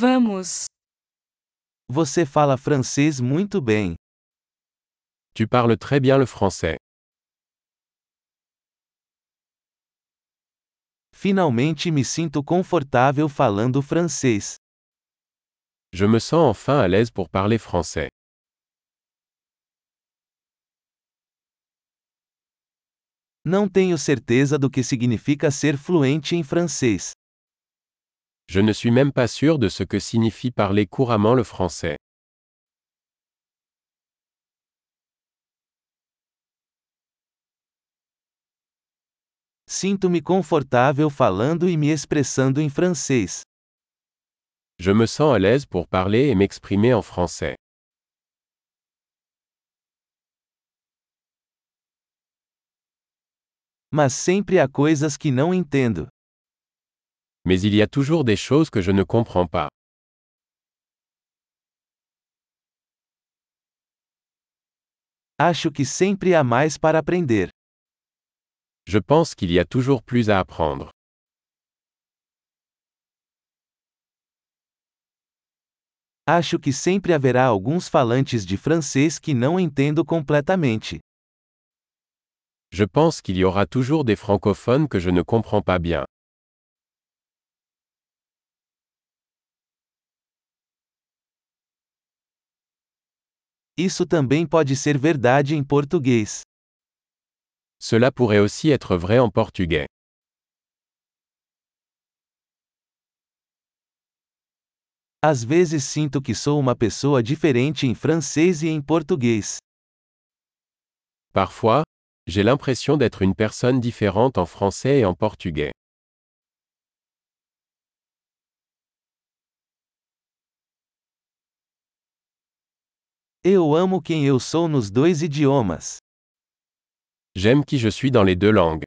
Vamos. Você fala francês muito bem. Tu parles très bien le français. Finalmente me sinto confortável falando francês. Je me sens enfin à l'aise pour parler français. Não tenho certeza do que significa ser fluente em francês. Je ne suis même pas sûr de ce que signifie parler couramment le français. Sinto-me confortável falando e me expressando em francês. Je me sens à l'aise pour parler et m'exprimer en français. Mas sempre há coisas que não entendo. Mais il y a toujours des choses que je ne comprends pas. Acho que sempre há mais para aprender. Je pense qu'il y a toujours plus à apprendre. Acho que sempre haverá alguns falantes de francês que não entendo completamente. Je pense qu'il y aura toujours des francophones que je ne comprends pas bien. Isso também pode ser verdade em português. Cela pourrait aussi être vrai en portugais. Às vezes sinto que sou uma pessoa diferente em francês e em português. Parfois, j'ai l'impression d'être une personne différente en français et en portugais. Eu amo quem eu sou nos dois idiomas. J'aime qui je suis dans les deux langues.